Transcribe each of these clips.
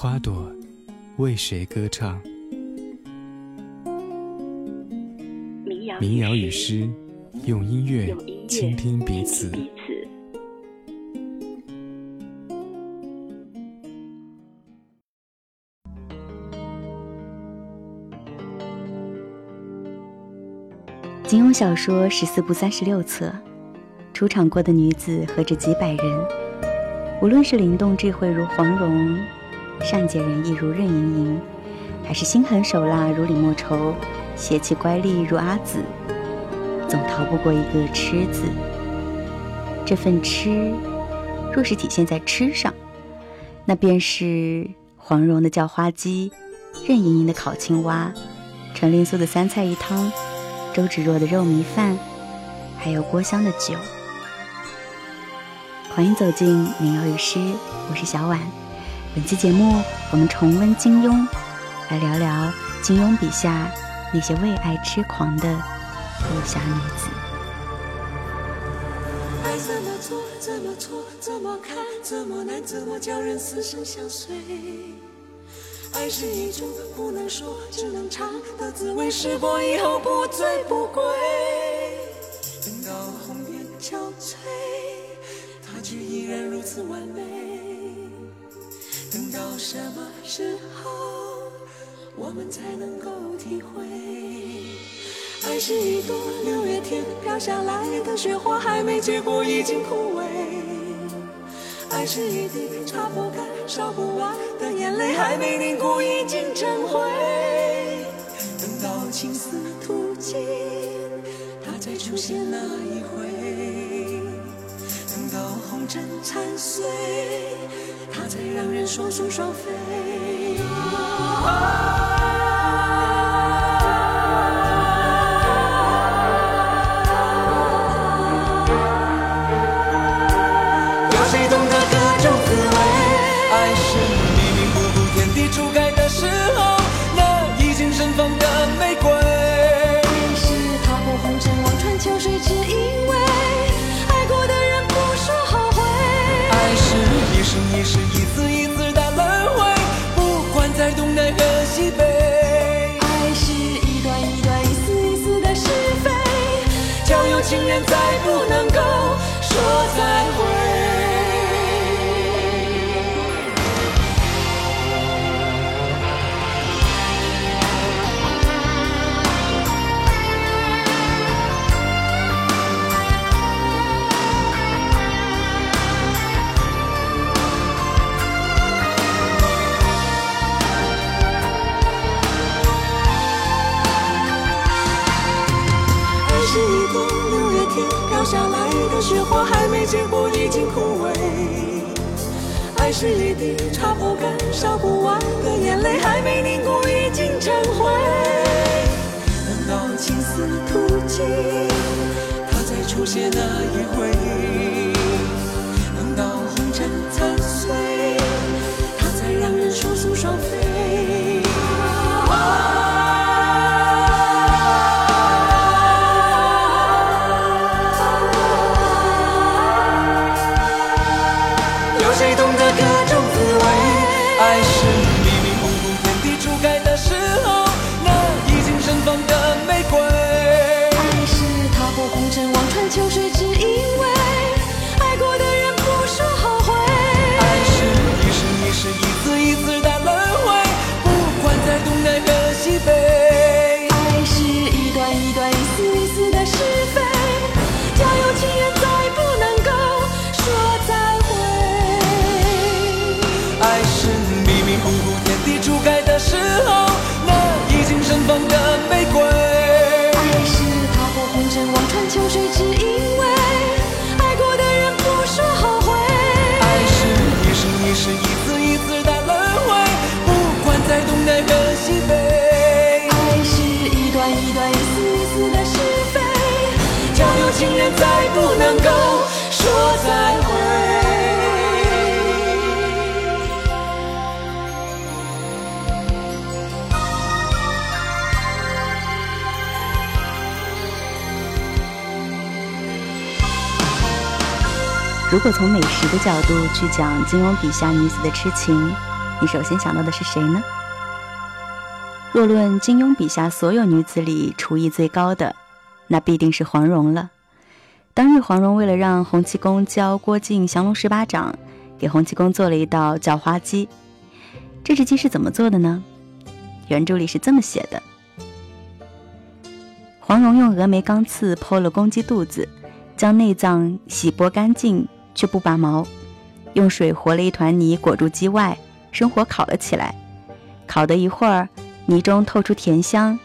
花朵为谁歌唱？民谣与诗，用音乐倾听彼此。金庸小说十四部三十六册，出场过的女子何止几百人。无论是灵动智慧如黄蓉，善解人意如任盈盈，还是心狠手辣如李莫愁，邪气乖戾如阿紫，总逃不过一个“痴”字。这份痴，若是体现在吃上，那便是黄蓉的叫花鸡，任盈盈的烤青蛙，陈灵素的三菜一汤。周芷若的肉糜饭，还有郭襄的酒。欢迎走进民谣与诗，我是小婉。本期节目，我们重温金庸，来聊聊金庸笔下那些为爱痴狂的武侠女子。爱怎么做，怎么错，怎么看，怎么难，怎么叫人死生相随？爱是一种不能说只能尝的滋味，试过以后不醉不归。等到红颜憔悴，它却依然如此完美。到什么时候，我们才能够体会？爱是一朵六月天飘下来的雪花，还没结果已经枯萎。爱是一滴擦不干、烧不完的眼泪，还没凝固已经成灰。等到青丝吐尽，它再出现那一回；真残碎，它才让人双宿双飞。情人再不能够说再会。雪花还没结果，已经枯萎。爱是一滴擦不干、烧不完的眼泪，还没凝固，已经成灰。等到青丝吐尽，它再出现那一回；如果从美食的角度去讲金庸笔下女子的痴情，你首先想到的是谁呢？若论金庸笔下所有女子里厨艺最高的，那必定是黄蓉了。当日黄蓉为了让洪七公教郭靖降龙十八掌，给洪七公做了一道叫花鸡。这只鸡是怎么做的呢？原著里是这么写的：黄蓉用峨眉钢刺剖了公鸡肚子，将内脏洗剥干净。却不拔毛，用水和了一团泥裹住鸡外，生火烤了起来。烤的一会儿，泥中透出甜香，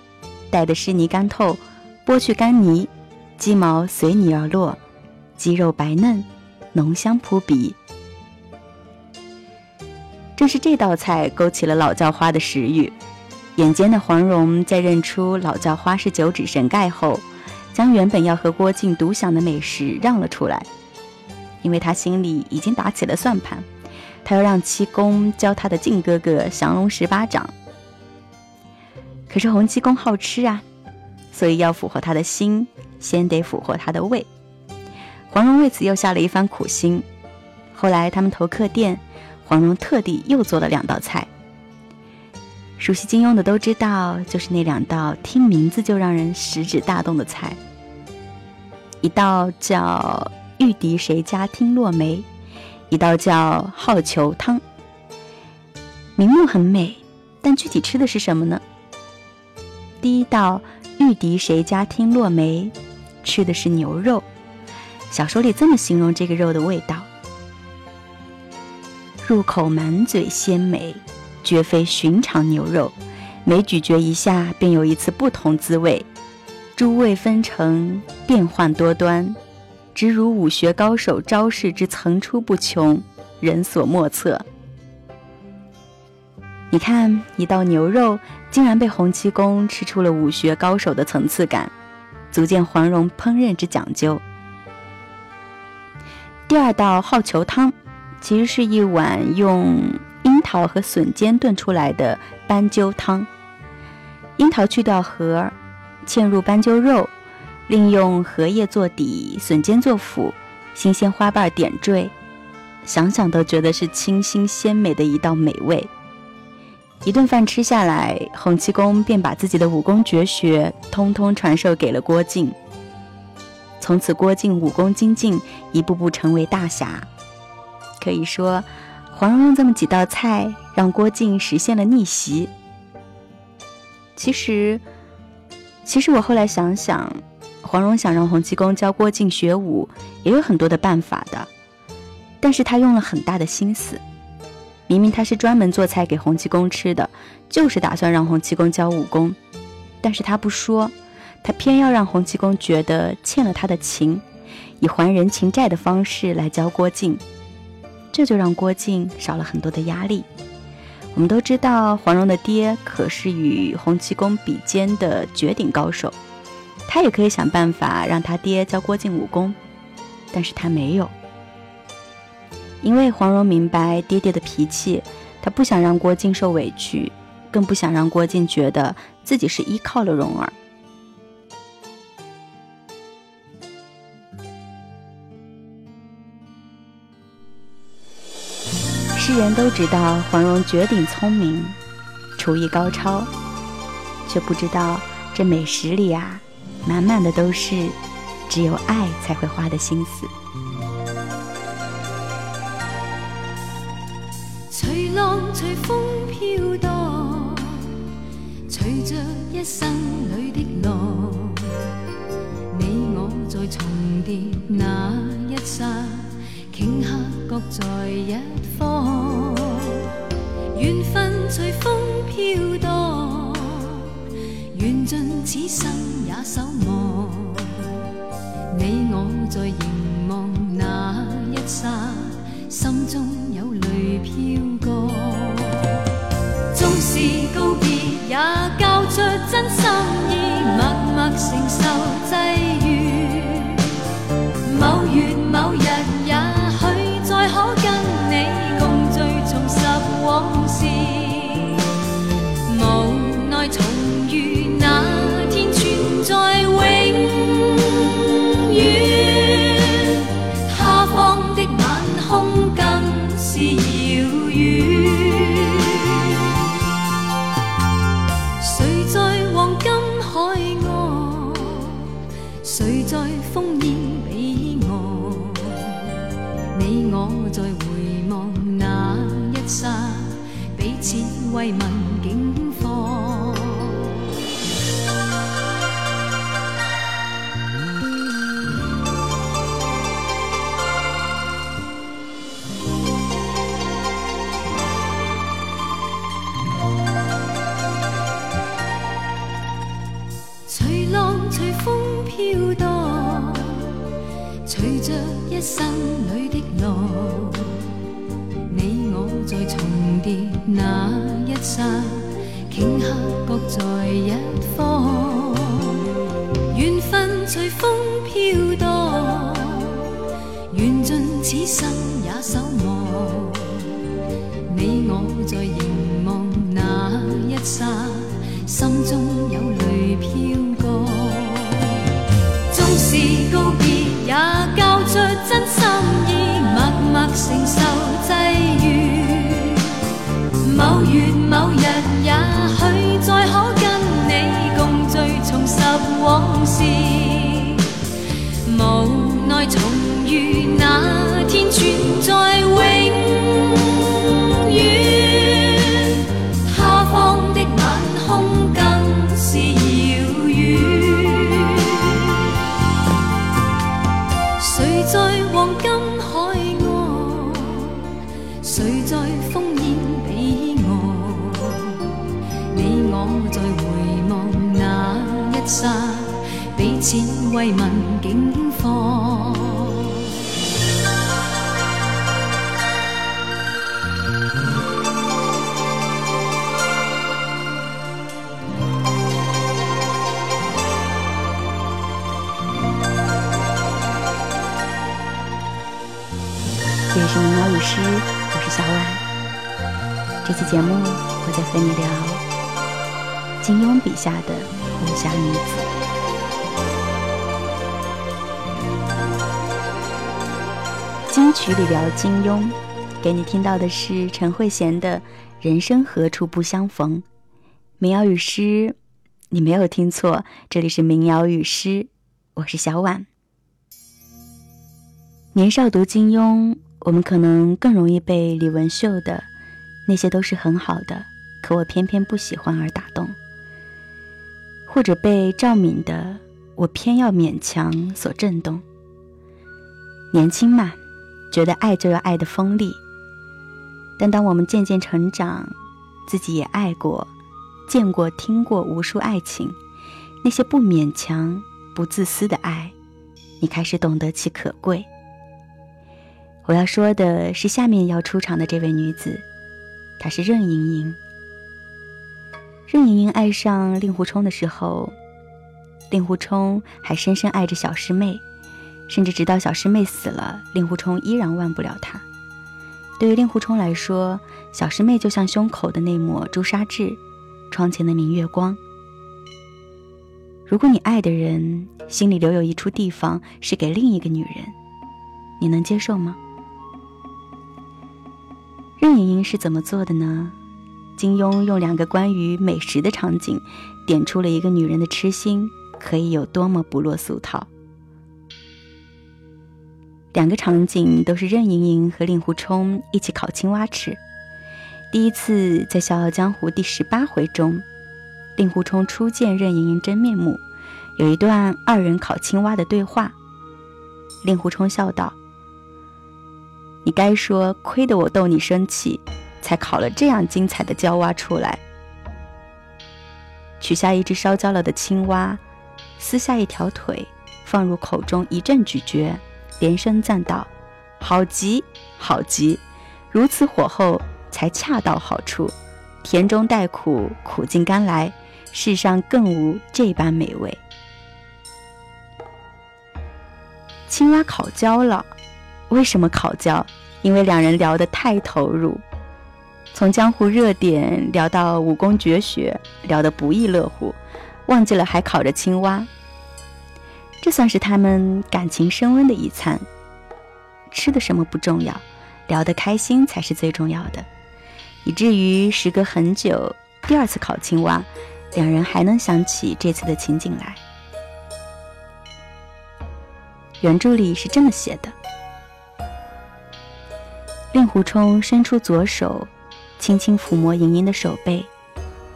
待的湿泥干透，剥去干泥，鸡毛随泥而落，鸡肉白嫩，浓香扑鼻。正是这道菜勾起了老叫花的食欲。眼尖的黄蓉在认出老叫花是九指神丐后，将原本要和郭靖独享的美食让了出来。因为他心里已经打起了算盘，他要让七公教他的靖哥哥降龙十八掌。可是洪七公好吃啊，所以要俘获他的心，先得俘获他的胃。黄蓉为此又下了一番苦心。后来他们投客店，黄蓉特地又做了两道菜。熟悉金庸的都知道，就是那两道听名字就让人食指大动的菜，一道叫。玉笛谁家听落梅，一道叫好逑汤。名目很美，但具体吃的是什么呢？第一道玉笛谁家听落梅，吃的是牛肉。小说里这么形容这个肉的味道：入口满嘴鲜美，绝非寻常牛肉，每咀嚼一下便有一次不同滋味，诸味纷呈，变幻多端。直如武学高手招式之层出不穷，人所莫测。你看，一道牛肉竟然被洪七公吃出了武学高手的层次感，足见黄蓉烹饪之讲究。第二道好球汤，其实是一碗用樱桃和笋尖炖出来的斑鸠汤。樱桃去掉核，嵌入斑鸠肉。另用荷叶做底，笋尖做辅，新鲜花瓣点缀，想想都觉得是清新鲜美的一道美味。一顿饭吃下来，洪七公便把自己的武功绝学通通传授给了郭靖。从此，郭靖武功精进，一步步成为大侠。可以说，黄蓉用这么几道菜，让郭靖实现了逆袭。其实，其实我后来想想。黄蓉想让洪七公教郭靖学武，也有很多的办法的，但是他用了很大的心思。明明他是专门做菜给洪七公吃的，就是打算让洪七公教武功，但是他不说，他偏要让洪七公觉得欠了他的情，以还人情债的方式来教郭靖，这就让郭靖少了很多的压力。我们都知道，黄蓉的爹可是与洪七公比肩的绝顶高手。他也可以想办法让他爹教郭靖武功，但是他没有，因为黄蓉明白爹爹的脾气，他不想让郭靖受委屈，更不想让郭靖觉得自己是依靠了蓉儿。世人都知道黄蓉绝顶聪明，厨艺高超，却不知道这美食里啊。满满的都是只有爱才会花的心思。随浪随风飘荡，随着一生里的浪，你我在重叠那一刹，顷刻各在一方。缘分随风飘荡，缘尽此生也。守望，你我在凝望那一刹，心中有泪飘过。纵是告别，也交出真心意，默默承受际烽烟彼岸你我在回望那一刹彼此慰问重遇那天，存在永远。他方的晚空更是遥远。谁在黄金海岸？谁在烽烟彼岸？你我？在回望那一刹，彼此慰问境况。这期节目，我在和你聊。金庸笔下的武侠女子，金曲里聊金庸，给你听到的是陈慧娴的《人生何处不相逢》。民谣与诗，你没有听错，这里是民谣与诗，我是小婉。年少读金庸，我们可能更容易被李文秀的那些都是很好的，可我偏偏不喜欢而打动。或者被赵敏的“我偏要勉强”所震动。年轻嘛，觉得爱就要爱的锋利。但当我们渐渐成长，自己也爱过、见过、听过无数爱情，那些不勉强、不自私的爱，你开始懂得其可贵。我要说的是下面要出场的这位女子，她是任盈盈。任盈盈爱上令狐冲的时候，令狐冲还深深爱着小师妹，甚至直到小师妹死了，令狐冲依然忘不了她。对于令狐冲来说，小师妹就像胸口的那抹朱砂痣，窗前的明月光。如果你爱的人心里留有一处地方是给另一个女人，你能接受吗？任盈盈是怎么做的呢？金庸用两个关于美食的场景，点出了一个女人的痴心可以有多么不落俗套。两个场景都是任盈盈和令狐冲一起烤青蛙吃。第一次在《笑傲江湖》第十八回中，令狐冲初见任盈盈真面目，有一段二人烤青蛙的对话。令狐冲笑道：“你该说亏得我逗你生气。”才烤了这样精彩的焦蛙出来。取下一只烧焦了的青蛙，撕下一条腿，放入口中一阵咀嚼，连声赞道：“好极，好极！如此火候才恰到好处，甜中带苦，苦尽甘来，世上更无这般美味。”青蛙烤焦了，为什么烤焦？因为两人聊得太投入。从江湖热点聊到武功绝学，聊得不亦乐乎，忘记了还烤着青蛙。这算是他们感情升温的一餐。吃的什么不重要，聊得开心才是最重要的。以至于时隔很久，第二次烤青蛙，两人还能想起这次的情景来。原著里是这么写的：令狐冲伸出左手，轻轻抚摸盈盈的手背，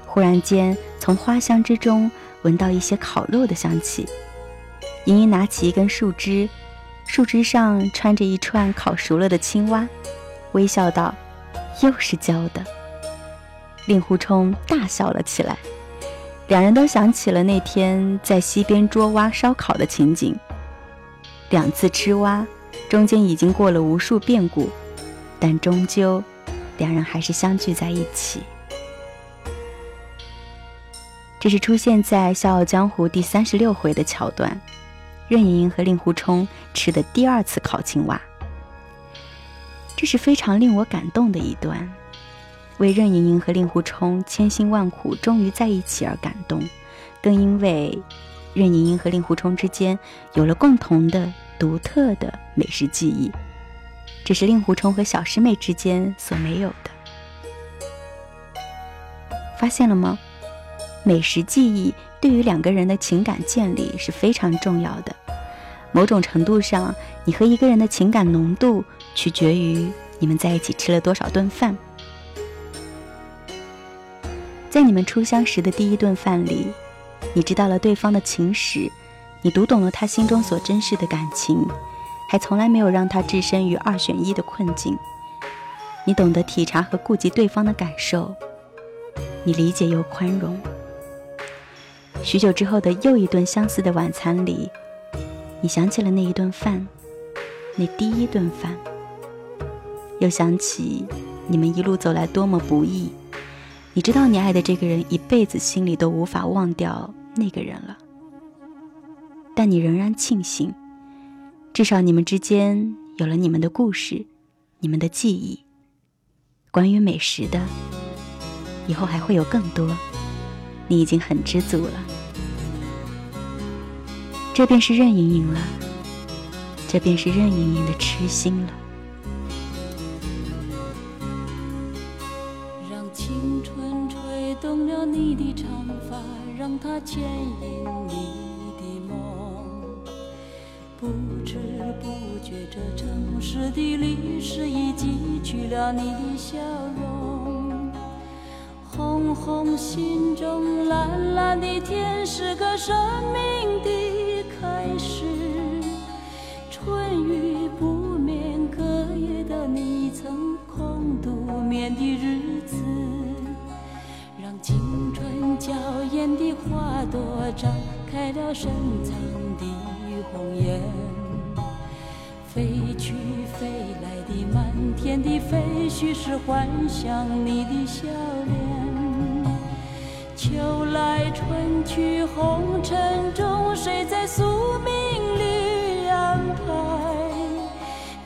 忽然间从花香之中闻到一些烤肉的香气。盈盈拿起一根树枝，树枝上穿着一串烤熟了的青蛙，微笑道：“又是焦的。”令狐冲大笑了起来，两人都想起了那天在溪边捉蛙烧烤的情景。两次吃蛙，中间已经过了无数变故，但终究，两人还是相聚在一起。这是出现在《笑傲江湖》第三十六回的桥段，任盈盈和令狐冲吃的第二次烤青蛙。这是非常令我感动的一段，为任盈盈和令狐冲千辛万苦终于在一起而感动，更因为。任盈盈和令狐冲之间有了共同的、独特的美食记忆，这是令狐冲和小师妹之间所没有的。发现了吗？美食记忆对于两个人的情感建立是非常重要的。某种程度上，你和一个人的情感浓度取决于你们在一起吃了多少顿饭。在你们初相识的第一顿饭里。你知道了对方的情史，你读懂了他心中所珍视的感情，还从来没有让他置身于二选一的困境。你懂得体察和顾及对方的感受，你理解又宽容。许久之后的又一顿相似的晚餐里，你想起了那一顿饭，那第一顿饭，又想起你们一路走来多么不易。你知道，你爱的这个人一辈子心里都无法忘掉那个人了，但你仍然庆幸，至少你们之间有了你们的故事，你们的记忆。关于美食的，以后还会有更多，你已经很知足了。这便是任盈盈了，这便是任盈盈的痴心了。让青春吹动了你的长发，让它牵引你的梦，不知不觉，这城市的历史已记取了你的笑容。红红心中，蓝蓝的天，是个生命的开始。春雨不眠，隔夜的你曾空独眠的日子。让青春娇艳的花朵绽开了深藏的红颜，飞去飞来的满天的飞絮是幻想你的笑脸。秋来春去红尘中，谁在宿命里安排？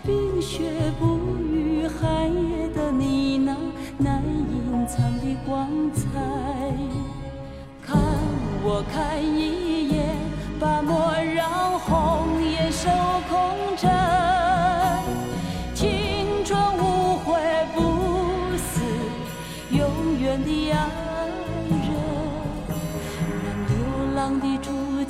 冰雪不语寒夜的你那难隐藏的光彩。看我看一眼，把莫让红颜守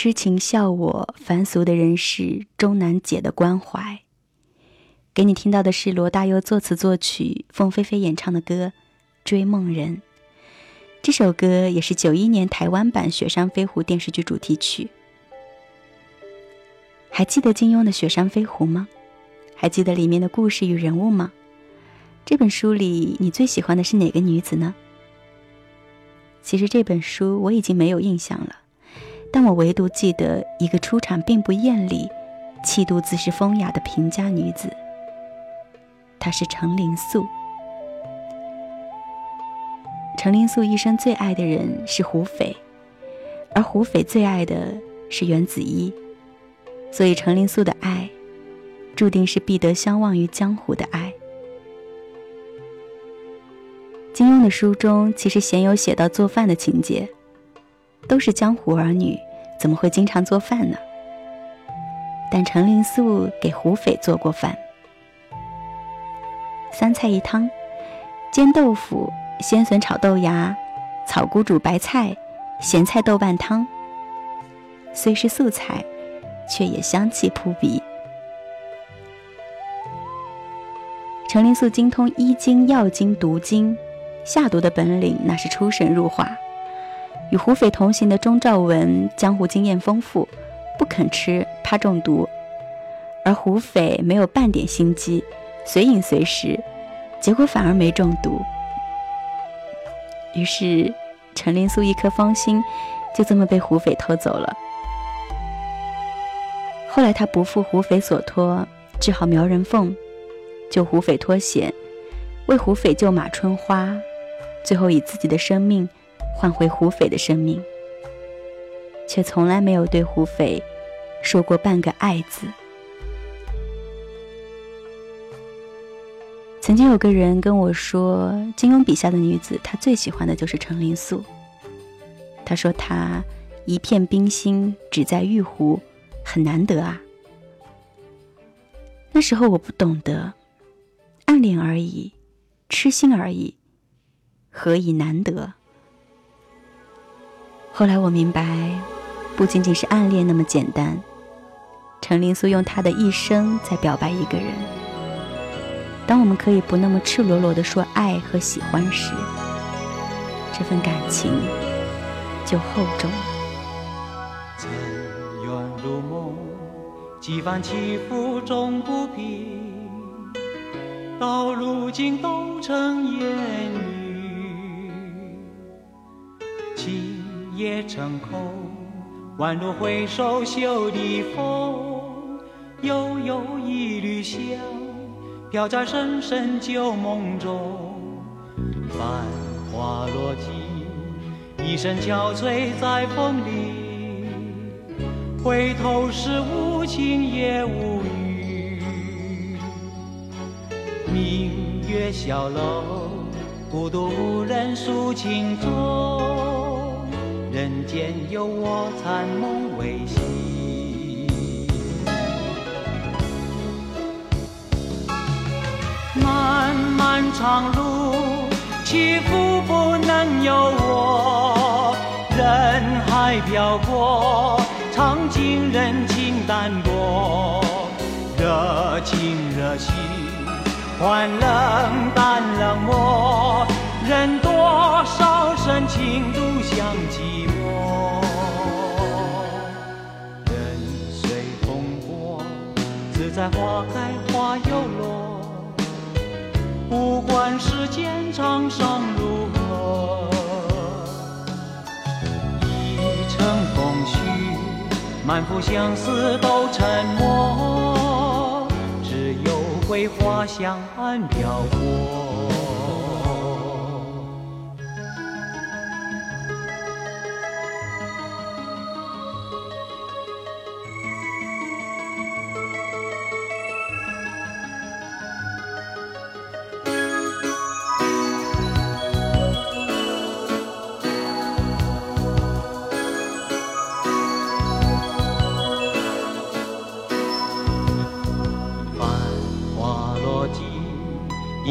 痴情笑我凡俗的人世终难解的关怀。给你听到的是罗大佑作词作曲，凤飞飞演唱的歌《追梦人》。这首歌也是九一年台湾版《雪山飞狐》电视剧主题曲。还记得金庸的《雪山飞狐》吗？还记得里面的故事与人物吗？这本书里你最喜欢的是哪个女子呢？其实这本书我已经没有印象了。但我唯独记得一个出场并不艳丽、气度自是风雅的平家女子，她是程灵素。程灵素一生最爱的人是胡斐，而胡斐最爱的是袁子衣，所以程灵素的爱，注定是必得相忘于江湖的爱。金庸的书中其实鲜有写到做饭的情节。都是江湖儿女，怎么会经常做饭呢？但程灵素给胡斐做过饭，三菜一汤：煎豆腐、鲜笋炒豆芽、草菇煮白菜、咸菜豆瓣汤。虽是素菜，却也香气扑鼻。程灵素精通医经、药经、毒经，下毒的本领那是出神入化。与胡斐同行的钟兆文江湖经验丰富，不肯吃，怕中毒；而胡斐没有半点心机，随饮随食，结果反而没中毒。于是，陈林素一颗芳心就这么被胡斐偷走了。后来，他不负胡斐所托，治好苗人凤，救胡斐脱险，为胡斐救马春花，最后以自己的生命。换回胡斐的生命，却从来没有对胡斐说过半个爱字。曾经有个人跟我说，金庸笔下的女子，他最喜欢的就是程灵素。他说她一片冰心只在玉壶，很难得啊。那时候我不懂得，暗恋而已，痴心而已，何以难得？后来我明白，不仅仅是暗恋那么简单。程灵素用她的一生在表白一个人。当我们可以不那么赤裸裸的说爱和喜欢时，这份感情就厚重了。尘缘如梦，几番起伏终不平，到如今都成烟云。也成空，宛如回首袖的风，悠悠一缕香，飘在深深旧梦中。繁花落尽，一身憔悴在风里，回头时无情也无语。明月小楼，孤独无人诉情衷。人间有我残梦未醒，漫漫长路起伏不能由我，人海漂泊，尝尽人情淡薄，热情热心换冷淡冷漠，人多少深情独向寂寞。任随风过，自在花开花又落，不管世间沧桑如何，一程风絮，满腹相思都沉默，只有桂花香岸飘过。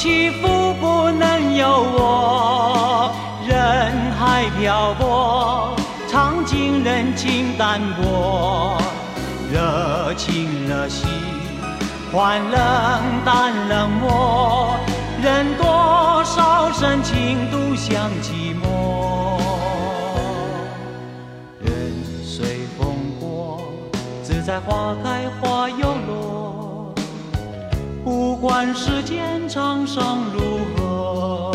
起伏不能由我。人海漂泊，尝尽人情淡薄。热情热心，换冷淡冷漠。任多少深情独向寂寞。任随风过，自在花开花又落。不管世间沧桑如何。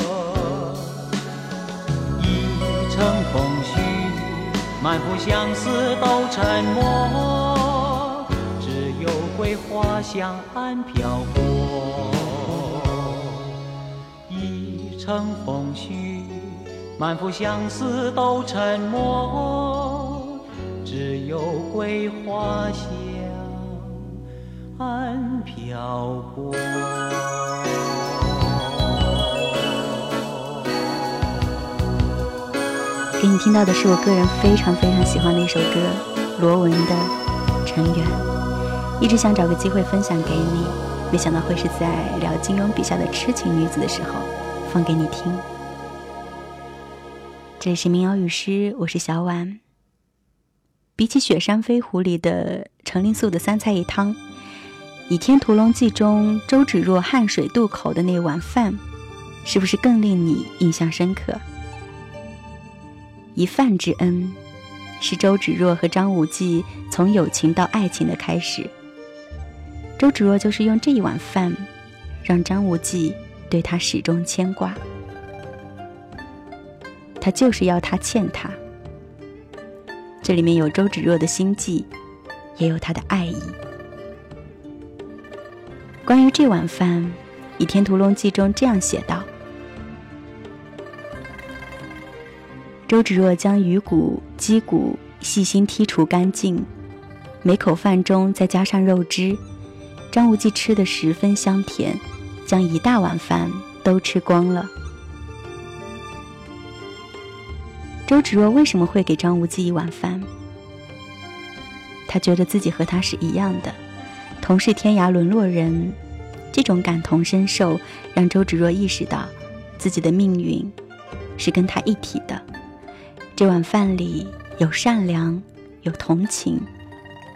乘风絮，满腹相思都沉默，只有桂花香暗飘过。一乘风絮，满腹相思都沉默，只有桂花香暗飘。给你听到的是我个人非常非常喜欢的一首歌，罗文的《尘缘》，一直想找个机会分享给你，没想到会是在聊金庸笔下的痴情女子的时候放给你听。这里是民谣与诗，我是小婉。比起《雪山飞狐》里的程灵素的三菜一汤，《倚天屠龙记》中周芷若汗水渡口的那碗饭，是不是更令你印象深刻？一饭之恩，是周芷若和张无忌从友情到爱情的开始。周芷若就是用这一碗饭，让张无忌对她始终牵挂。他就是要他欠他。这里面有周芷若的心计，也有他的爱意。关于这碗饭，《倚天屠龙记》中这样写道。周芷若将鱼骨、鸡骨细心剔除干净，每口饭中再加上肉汁。张无忌吃的十分香甜，将一大碗饭都吃光了。周芷若为什么会给张无忌一碗饭？他觉得自己和他是一样的，同是天涯沦落人。这种感同身受，让周芷若意识到自己的命运是跟他一体的。这碗饭里有善良，有同情，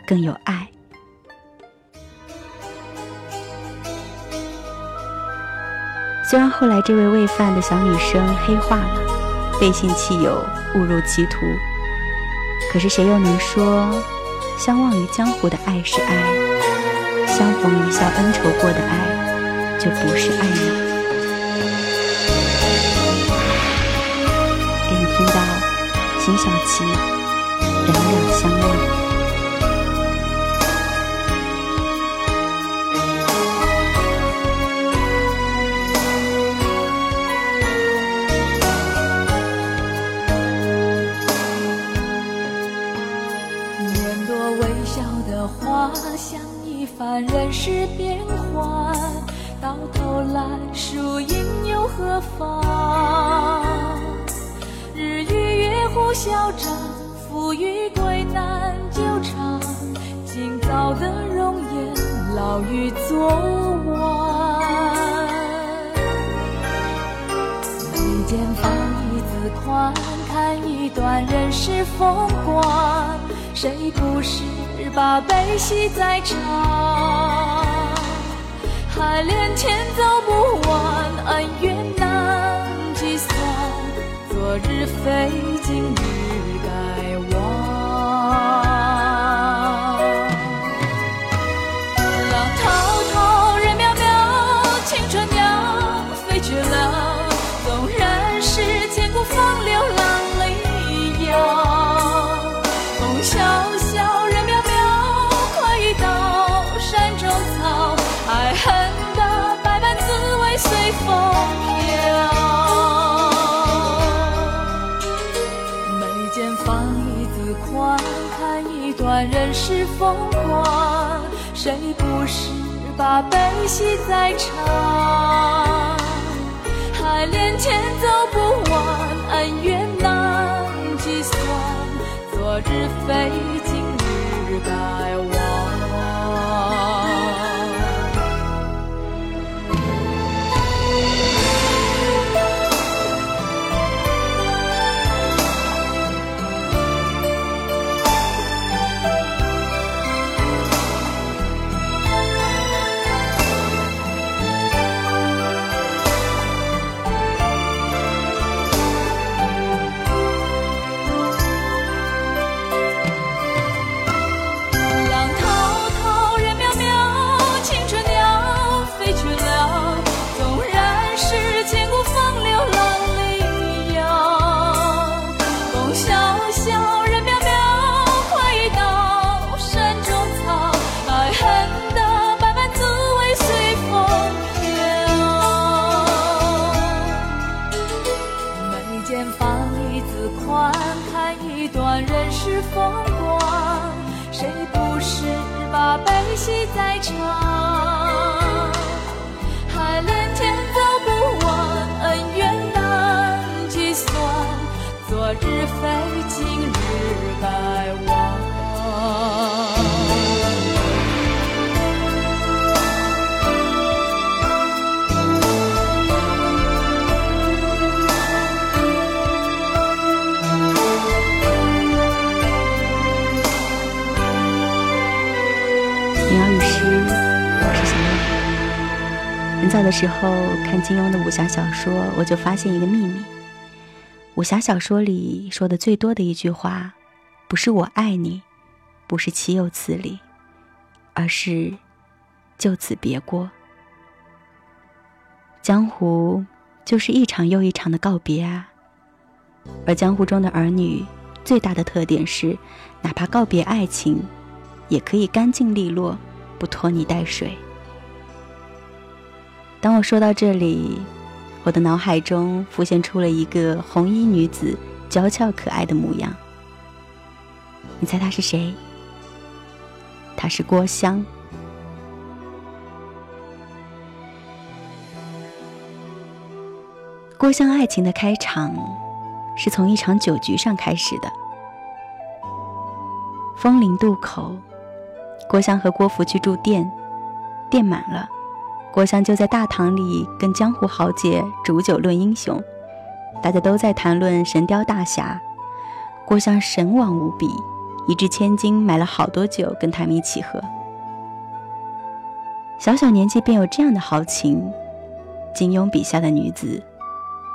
更有爱。虽然后来这位喂饭的小女生黑化了，背信弃友，误入歧途，可是谁又能说，相忘于江湖的爱是爱，相逢一笑恩仇过的爱就不是爱了？给你听到。辛晓琪，两两相望。颜，老于昨晚。眉间放一字。宽，看一段人世风光。谁不是把悲喜在尝？海连天走不完，恩怨难计算。昨日非，今日把悲喜再尝？海连天走不完，恩怨难计算。昨日非，的时候看金庸的武侠小说，我就发现一个秘密：武侠小说里说的最多的一句话，不是“我爱你”，不是“岂有此理”，而是“就此别过”。江湖就是一场又一场的告别啊！而江湖中的儿女最大的特点是，哪怕告别爱情，也可以干净利落，不拖泥带水。当我说到这里，我的脑海中浮现出了一个红衣女子娇俏可爱的模样。你猜她是谁？她是郭襄。郭襄爱情的开场，是从一场酒局上开始的。枫林渡口，郭襄和郭芙去住店，店满了。郭襄就在大堂里跟江湖豪杰煮酒论英雄，大家都在谈论神雕大侠。郭襄神往无比，一掷千金买了好多酒跟他们一起喝。小小年纪便有这样的豪情，金庸笔下的女子，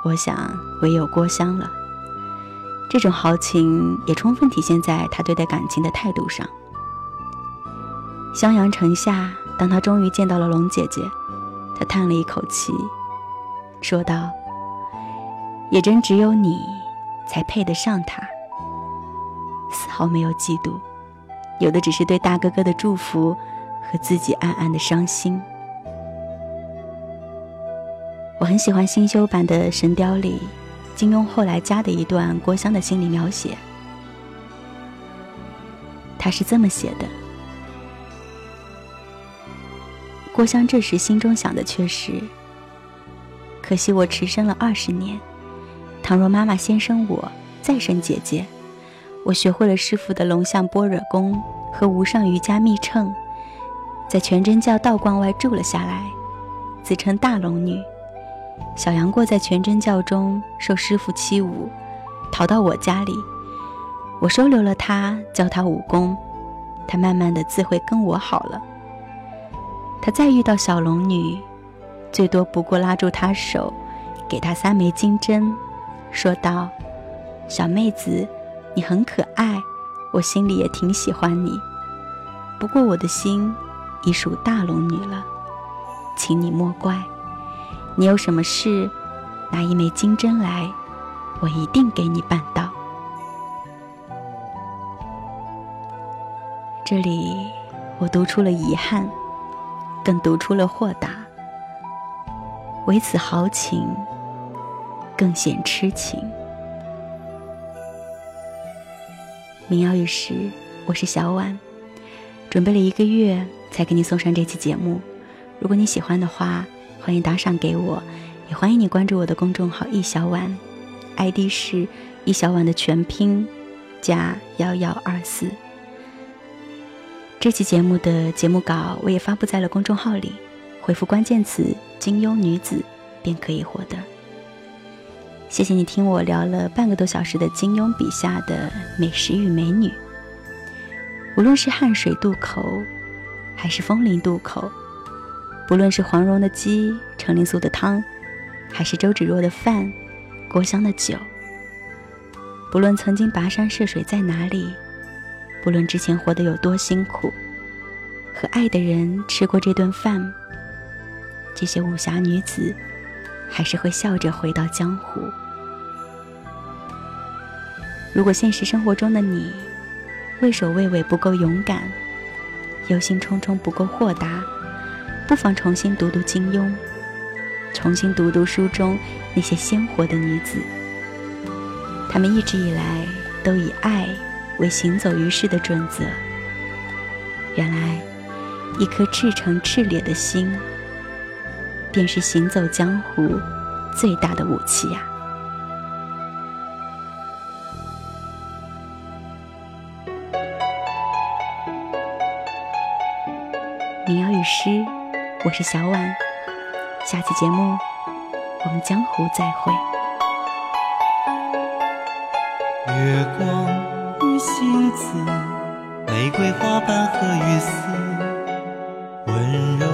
我想唯有郭襄了。这种豪情也充分体现在他对待感情的态度上。襄阳城下，当他终于见到了龙姐姐。他叹了一口气，说道：“也真只有你，才配得上他。丝毫没有嫉妒，有的只是对大哥哥的祝福和自己暗暗的伤心。”我很喜欢新修版的《神雕》里，金庸后来加的一段郭襄的心理描写，他是这么写的。郭襄这时心中想的却是：可惜我迟生了二十年。倘若妈妈先生我，再生姐姐，我学会了师傅的龙象般若功和无上瑜伽密乘，在全真教道观外住了下来，自称大龙女。小杨过在全真教中受师傅欺侮，逃到我家里，我收留了他，教他武功，他慢慢的自会跟我好了。他再遇到小龙女，最多不过拉住她手，给她三枚金针，说道：“小妹子，你很可爱，我心里也挺喜欢你。不过我的心已属大龙女了，请你莫怪。你有什么事，拿一枚金针来，我一定给你办到。”这里我读出了遗憾。更读出了豁达，唯此豪情，更显痴情。民谣与诗，我是小婉，准备了一个月才给你送上这期节目。如果你喜欢的话，欢迎打赏给我，也欢迎你关注我的公众号“一小婉 ”，ID 是“一小婉”的全拼加幺幺二四。这期节目的节目稿我也发布在了公众号里，回复关键词“金庸女子”便可以获得。谢谢你听我聊了半个多小时的金庸笔下的美食与美女。无论是汉水渡口，还是枫林渡口；不论是黄蓉的鸡、程灵素的汤，还是周芷若的饭、郭襄的酒；不论曾经跋山涉水在哪里。不论之前活得有多辛苦，和爱的人吃过这顿饭，这些武侠女子还是会笑着回到江湖。如果现实生活中的你畏首畏尾不够勇敢，忧心忡忡不够豁达，不妨重新读读金庸，重新读读书中那些鲜活的女子。她们一直以来都以爱。为行走于世的准则。原来，一颗赤诚炽烈的心，便是行走江湖最大的武器呀！民谣与诗，我是小婉。下期节目，我们江湖再会。月光。星子，玫瑰花瓣和雨丝，温柔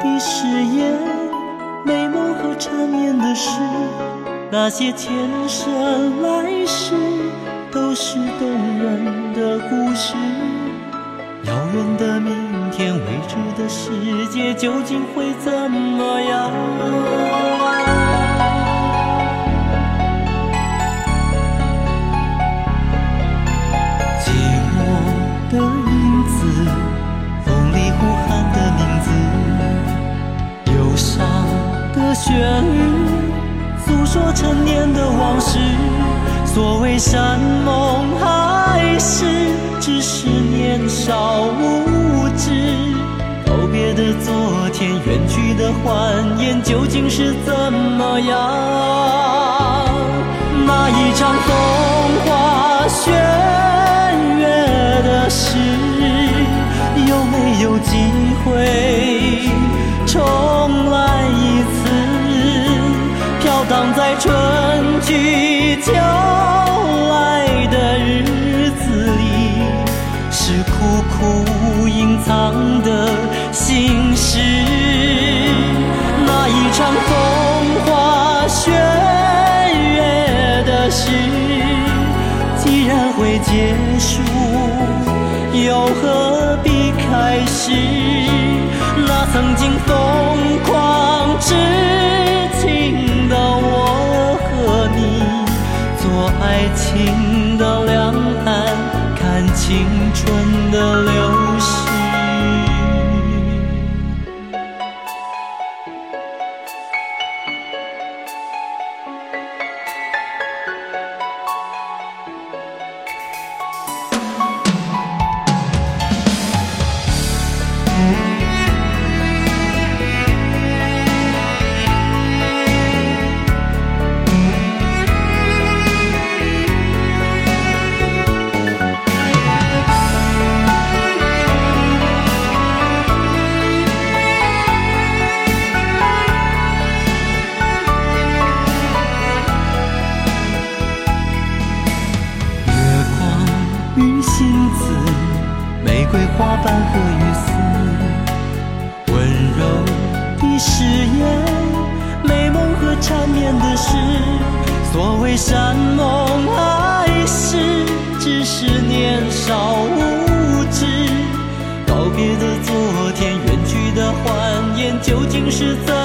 的誓言，美梦和缠绵的诗，那些前生来世，都是动人的故事。遥远的明天，未知的世界，究竟会怎么样？旋律诉说陈年的往事，所谓山盟海誓，只是年少无知。告别的昨天，远去的欢颜，究竟是怎么样？那一场风花雪月的事，有没有机会重来一次？荡在春去秋来的日子里，是苦苦隐藏的心事。那一场风花雪月的事，既然会结束，又何必开始？那曾经风究竟是怎